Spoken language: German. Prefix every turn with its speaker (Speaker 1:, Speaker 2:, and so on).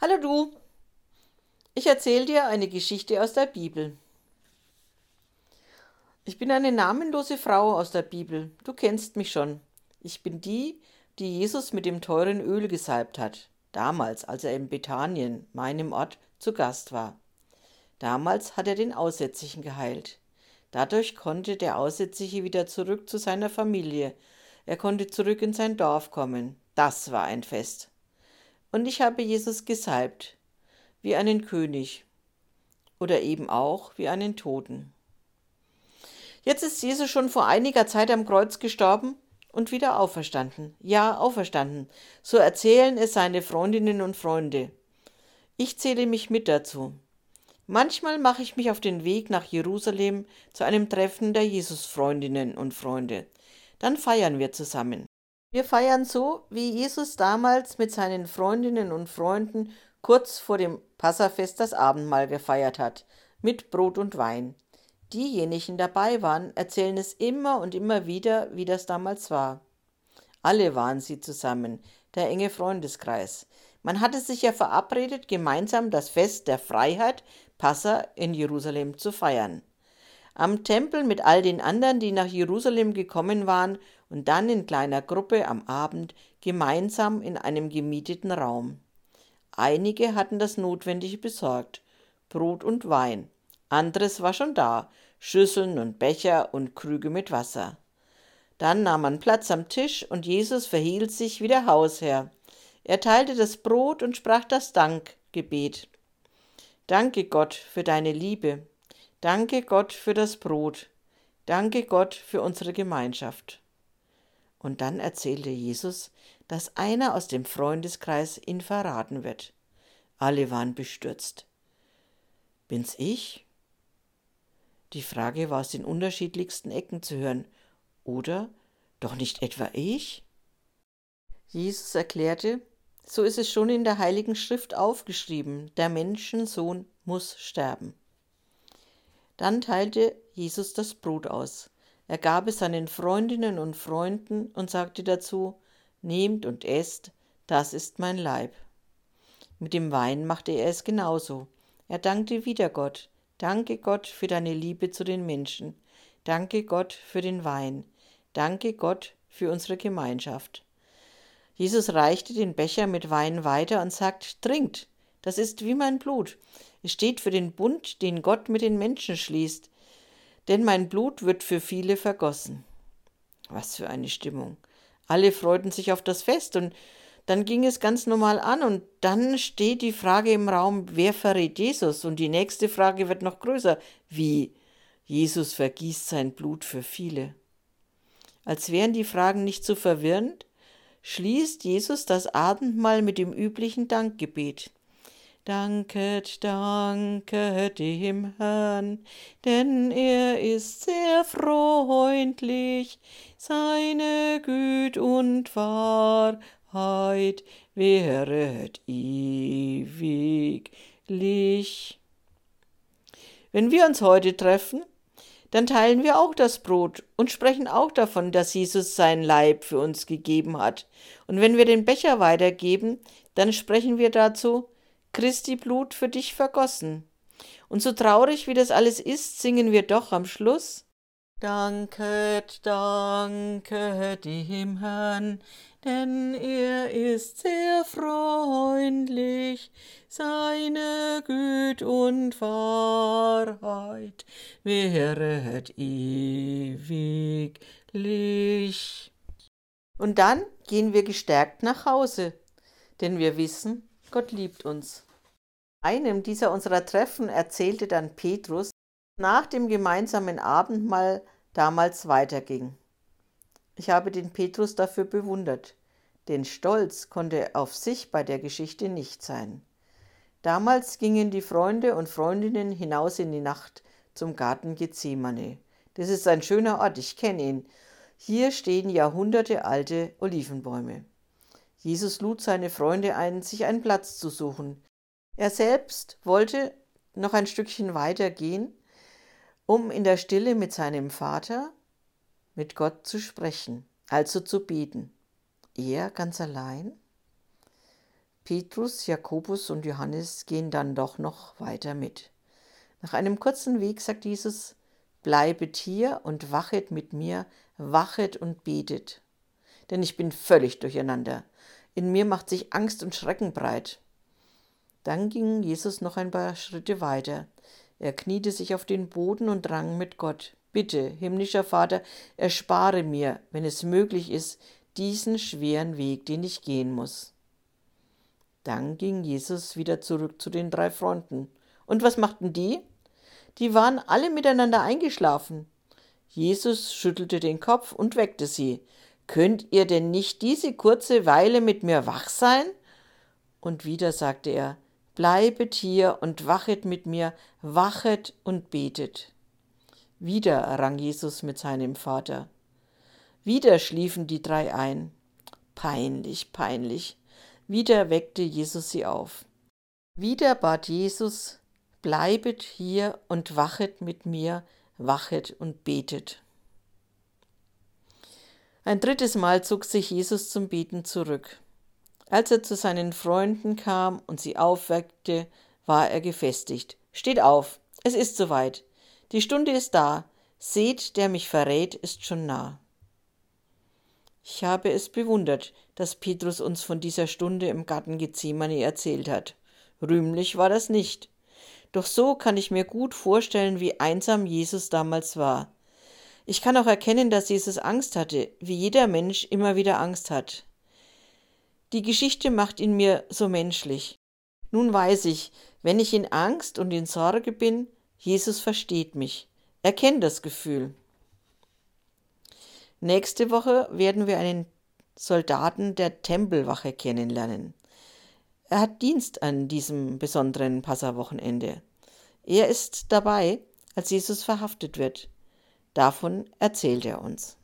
Speaker 1: Hallo du, ich erzähle dir eine Geschichte aus der Bibel. Ich bin eine namenlose Frau aus der Bibel, du kennst mich schon. Ich bin die, die Jesus mit dem teuren Öl gesalbt hat, damals, als er in Bethanien, meinem Ort, zu Gast war. Damals hat er den Aussätzigen geheilt. Dadurch konnte der Aussätzige wieder zurück zu seiner Familie. Er konnte zurück in sein Dorf kommen. Das war ein Fest und ich habe Jesus gesalbt, wie einen König oder eben auch wie einen Toten. Jetzt ist Jesus schon vor einiger Zeit am Kreuz gestorben und wieder auferstanden. Ja, auferstanden. So erzählen es seine Freundinnen und Freunde. Ich zähle mich mit dazu. Manchmal mache ich mich auf den Weg nach Jerusalem zu einem Treffen der Jesusfreundinnen und Freunde. Dann feiern wir zusammen. Wir feiern so, wie Jesus damals mit seinen Freundinnen und Freunden kurz vor dem Passafest das Abendmahl gefeiert hat, mit Brot und Wein. Diejenigen dabei waren, erzählen es immer und immer wieder, wie das damals war. Alle waren sie zusammen, der enge Freundeskreis. Man hatte sich ja verabredet, gemeinsam das Fest der Freiheit, Passa, in Jerusalem zu feiern. Am Tempel mit all den anderen, die nach Jerusalem gekommen waren und dann in kleiner Gruppe am Abend gemeinsam in einem gemieteten Raum. Einige hatten das Notwendige besorgt, Brot und Wein, anderes war schon da, Schüsseln und Becher und Krüge mit Wasser. Dann nahm man Platz am Tisch und Jesus verhielt sich wie der Hausherr. Er teilte das Brot und sprach das Dankgebet. Danke Gott für deine Liebe. Danke Gott für das Brot. Danke Gott für unsere Gemeinschaft. Und dann erzählte Jesus, dass einer aus dem Freundeskreis ihn verraten wird. Alle waren bestürzt. Bin's ich? Die Frage war aus den unterschiedlichsten Ecken zu hören. Oder doch nicht etwa ich? Jesus erklärte, so ist es schon in der Heiligen Schrift aufgeschrieben, der Menschensohn muss sterben. Dann teilte Jesus das Brot aus. Er gab es seinen Freundinnen und Freunden und sagte dazu, Nehmt und esst, das ist mein Leib. Mit dem Wein machte er es genauso. Er dankte wieder Gott. Danke Gott für deine Liebe zu den Menschen. Danke Gott für den Wein. Danke Gott für unsere Gemeinschaft. Jesus reichte den Becher mit Wein weiter und sagt, Trinkt, das ist wie mein Blut. Es steht für den Bund, den Gott mit den Menschen schließt denn mein Blut wird für viele vergossen. Was für eine Stimmung. Alle freuten sich auf das Fest und dann ging es ganz normal an und dann steht die Frage im Raum, wer verrät Jesus? Und die nächste Frage wird noch größer. Wie? Jesus vergießt sein Blut für viele. Als wären die Fragen nicht zu so verwirrend, schließt Jesus das Abendmahl mit dem üblichen Dankgebet. Danket, danket dem Herrn, denn er ist sehr freundlich, seine Güt und Wahrheit wäret ewiglich. Wenn wir uns heute treffen, dann teilen wir auch das Brot und sprechen auch davon, dass Jesus sein Leib für uns gegeben hat. Und wenn wir den Becher weitergeben, dann sprechen wir dazu, Christi Blut für dich vergossen. Und so traurig wie das alles ist, singen wir doch am Schluss Danket, danke dem Herrn, denn er ist sehr freundlich, seine Güt und Wahrheit wäret ewiglich. Und dann gehen wir gestärkt nach Hause, denn wir wissen, Gott liebt uns. Einem dieser unserer Treffen erzählte dann Petrus, nach dem gemeinsamen Abendmahl damals weiterging. Ich habe den Petrus dafür bewundert, denn Stolz konnte auf sich bei der Geschichte nicht sein. Damals gingen die Freunde und Freundinnen hinaus in die Nacht zum Garten Gethsemane. Das ist ein schöner Ort, ich kenne ihn. Hier stehen Jahrhunderte alte Olivenbäume. Jesus lud seine Freunde ein, sich einen Platz zu suchen. Er selbst wollte noch ein Stückchen weiter gehen, um in der Stille mit seinem Vater, mit Gott zu sprechen, also zu beten. Er ganz allein? Petrus, Jakobus und Johannes gehen dann doch noch weiter mit. Nach einem kurzen Weg sagt Jesus, bleibet hier und wachet mit mir, wachet und betet. Denn ich bin völlig durcheinander. In mir macht sich Angst und Schrecken breit. Dann ging Jesus noch ein paar Schritte weiter. Er kniete sich auf den Boden und rang mit Gott. Bitte, himmlischer Vater, erspare mir, wenn es möglich ist, diesen schweren Weg, den ich gehen muss. Dann ging Jesus wieder zurück zu den drei Freunden. Und was machten die? Die waren alle miteinander eingeschlafen. Jesus schüttelte den Kopf und weckte sie. Könnt ihr denn nicht diese kurze Weile mit mir wach sein? Und wieder sagte er, Bleibet hier und wachet mit mir, wachet und betet. Wieder rang Jesus mit seinem Vater. Wieder schliefen die drei ein. Peinlich, peinlich. Wieder weckte Jesus sie auf. Wieder bat Jesus, bleibet hier und wachet mit mir, wachet und betet. Ein drittes Mal zog sich Jesus zum Beten zurück. Als er zu seinen Freunden kam und sie aufweckte, war er gefestigt. Steht auf, es ist soweit. Die Stunde ist da. Seht, der mich verrät, ist schon nah. Ich habe es bewundert, dass Petrus uns von dieser Stunde im Garten Gethsemane erzählt hat. Rühmlich war das nicht. Doch so kann ich mir gut vorstellen, wie einsam Jesus damals war. Ich kann auch erkennen, dass Jesus Angst hatte, wie jeder Mensch immer wieder Angst hat. Die Geschichte macht ihn mir so menschlich. Nun weiß ich, wenn ich in Angst und in Sorge bin, Jesus versteht mich. Er kennt das Gefühl. Nächste Woche werden wir einen Soldaten der Tempelwache kennenlernen. Er hat Dienst an diesem besonderen Passawochenende. Er ist dabei, als Jesus verhaftet wird. Davon erzählt er uns.